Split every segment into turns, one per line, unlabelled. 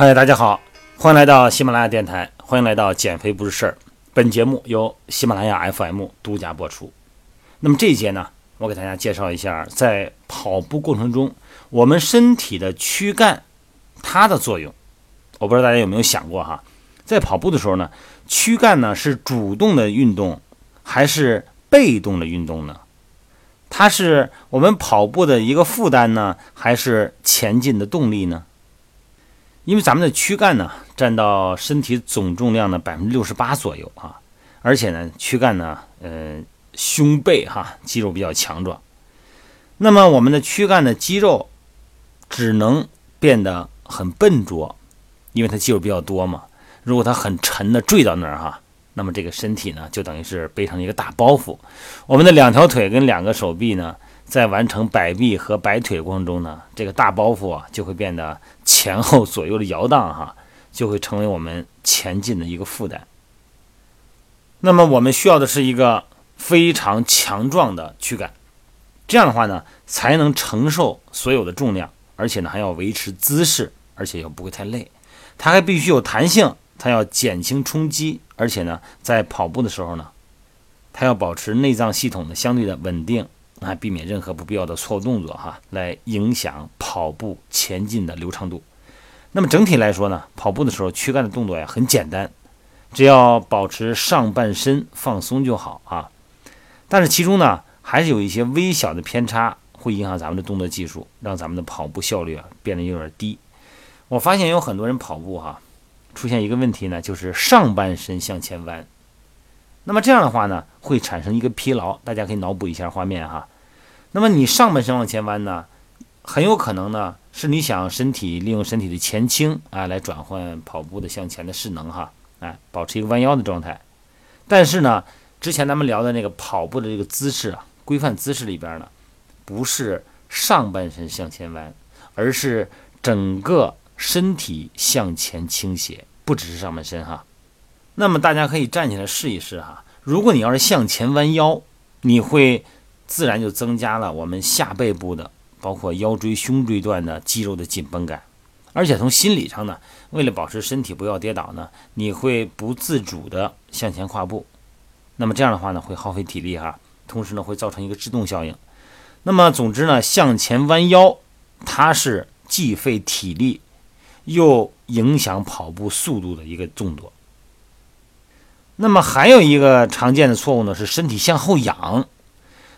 嗨，大家好，欢迎来到喜马拉雅电台，欢迎来到减肥不是事儿。本节目由喜马拉雅 FM 独家播出。那么这一节呢，我给大家介绍一下，在跑步过程中，我们身体的躯干它的作用。我不知道大家有没有想过哈，在跑步的时候呢，躯干呢是主动的运动还是被动的运动呢？它是我们跑步的一个负担呢，还是前进的动力呢？因为咱们的躯干呢，占到身体总重量的百分之六十八左右啊，而且呢，躯干呢，呃，胸背哈肌肉比较强壮。那么我们的躯干的肌肉只能变得很笨拙，因为它肌肉比较多嘛。如果它很沉的坠到那儿哈，那么这个身体呢，就等于是背上一个大包袱。我们的两条腿跟两个手臂呢。在完成摆臂和摆腿的过程中呢，这个大包袱啊就会变得前后左右的摇荡哈，就会成为我们前进的一个负担。那么我们需要的是一个非常强壮的躯干，这样的话呢，才能承受所有的重量，而且呢还要维持姿势，而且又不会太累。它还必须有弹性，它要减轻冲击，而且呢在跑步的时候呢，它要保持内脏系统的相对的稳定。啊，避免任何不必要的错误动作哈，来影响跑步前进的流畅度。那么整体来说呢，跑步的时候躯干的动作呀很简单，只要保持上半身放松就好啊。但是其中呢，还是有一些微小的偏差，会影响咱们的动作技术，让咱们的跑步效率啊变得有点低。我发现有很多人跑步哈，出现一个问题呢，就是上半身向前弯。那么这样的话呢，会产生一个疲劳，大家可以脑补一下画面哈。那么你上半身往前弯呢，很有可能呢是你想身体利用身体的前倾啊，来转换跑步的向前的势能哈，哎，保持一个弯腰的状态。但是呢，之前咱们聊的那个跑步的这个姿势啊，规范姿势里边呢，不是上半身向前弯，而是整个身体向前倾斜，不只是上半身哈。那么大家可以站起来试一试哈。如果你要是向前弯腰，你会自然就增加了我们下背部的，包括腰椎、胸椎段的肌肉的紧绷感。而且从心理上呢，为了保持身体不要跌倒呢，你会不自主的向前跨步。那么这样的话呢，会耗费体力哈，同时呢会造成一个制动效应。那么总之呢，向前弯腰，它是既费体力，又影响跑步速度的一个动作。那么还有一个常见的错误呢，是身体向后仰。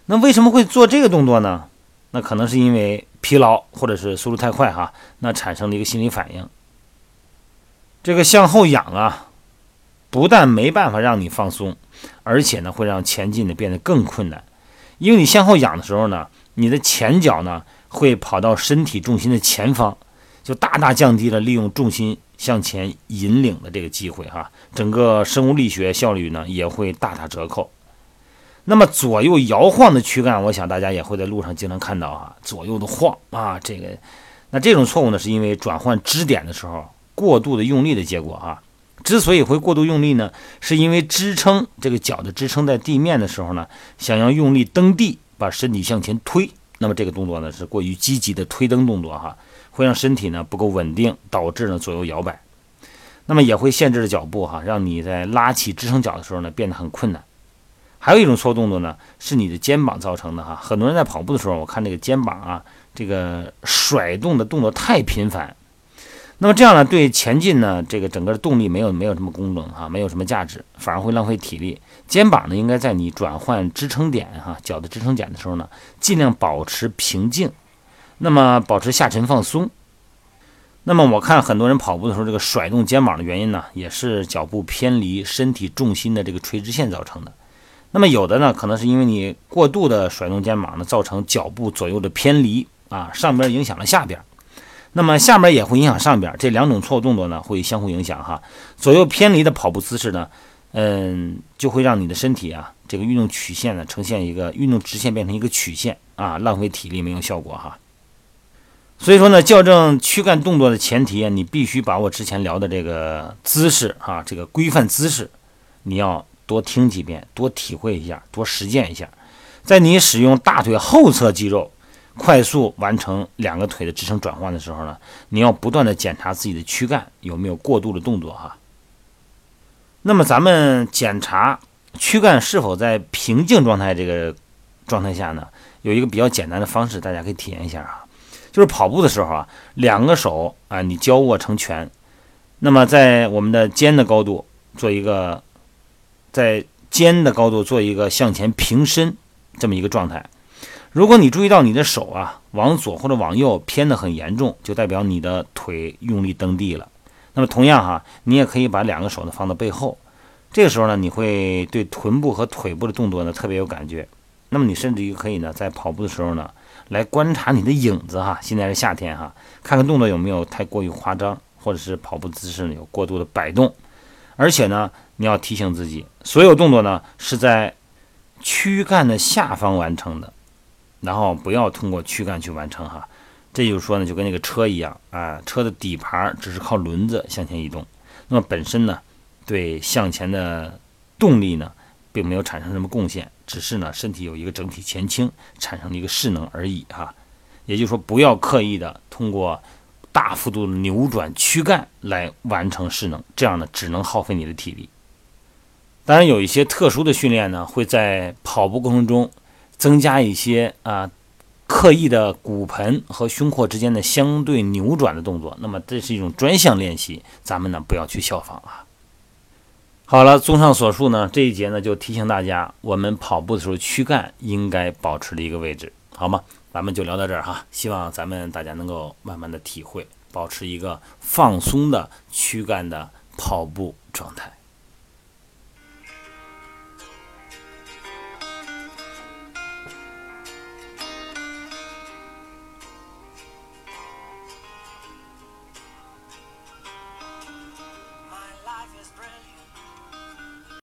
那为什么会做这个动作呢？那可能是因为疲劳或者是速度太快哈，那产生了一个心理反应。这个向后仰啊，不但没办法让你放松，而且呢会让前进的变得更困难。因为你向后仰的时候呢，你的前脚呢会跑到身体重心的前方，就大大降低了利用重心。向前引领的这个机会哈，整个生物力学效率呢也会大打折扣。那么左右摇晃的躯干，我想大家也会在路上经常看到啊，左右的晃啊，这个，那这种错误呢，是因为转换支点的时候过度的用力的结果啊。之所以会过度用力呢，是因为支撑这个脚的支撑在地面的时候呢，想要用力蹬地，把身体向前推，那么这个动作呢是过于积极的推蹬动作哈。会让身体呢不够稳定，导致呢左右摇摆，那么也会限制了脚步哈，让你在拉起支撑脚的时候呢变得很困难。还有一种错动作呢，是你的肩膀造成的哈。很多人在跑步的时候，我看这个肩膀啊，这个甩动的动作太频繁，那么这样呢，对前进呢这个整个动力没有没有什么功能哈，没有什么价值，反而会浪费体力。肩膀呢应该在你转换支撑点哈，脚的支撑点的时候呢，尽量保持平静。那么保持下沉放松。那么我看很多人跑步的时候，这个甩动肩膀的原因呢，也是脚步偏离身体重心的这个垂直线造成的。那么有的呢，可能是因为你过度的甩动肩膀呢，造成脚步左右的偏离啊，上边影响了下边，那么下边也会影响上边，这两种错误动作呢会相互影响哈。左右偏离的跑步姿势呢，嗯，就会让你的身体啊，这个运动曲线呢呈现一个运动直线变成一个曲线啊，浪费体力没有效果哈。所以说呢，校正躯干动作的前提，你必须把我之前聊的这个姿势啊，这个规范姿势，你要多听几遍，多体会一下，多实践一下。在你使用大腿后侧肌肉快速完成两个腿的支撑转换的时候呢，你要不断的检查自己的躯干有没有过度的动作哈。那么咱们检查躯干是否在平静状态这个状态下呢，有一个比较简单的方式，大家可以体验一下啊，就是跑步的时候啊，两个手啊你交握成拳，那么在我们的肩的高度做一个，在肩的高度做一个向前平伸这么一个状态。如果你注意到你的手啊往左或者往右偏的很严重，就代表你的腿用力蹬地了。那么同样哈，你也可以把两个手呢放到背后，这个时候呢，你会对臀部和腿部的动作呢特别有感觉。那么你甚至于可以呢，在跑步的时候呢，来观察你的影子哈。现在是夏天哈，看看动作有没有太过于夸张，或者是跑步姿势呢有过度的摆动。而且呢，你要提醒自己，所有动作呢是在躯干的下方完成的，然后不要通过躯干去完成哈。这就是说呢，就跟那个车一样啊，车的底盘只是靠轮子向前移动，那么本身呢，对向前的动力呢，并没有产生什么贡献，只是呢，身体有一个整体前倾，产生了一个势能而已哈。也就是说，不要刻意的通过大幅度扭转躯干来完成势能，这样呢，只能耗费你的体力。当然，有一些特殊的训练呢，会在跑步过程中增加一些啊。刻意的骨盆和胸廓之间的相对扭转的动作，那么这是一种专项练习，咱们呢不要去效仿啊。好了，综上所述呢，这一节呢就提醒大家，我们跑步的时候躯干应该保持的一个位置，好吗？咱们就聊到这儿哈，希望咱们大家能够慢慢的体会，保持一个放松的躯干的跑步状态。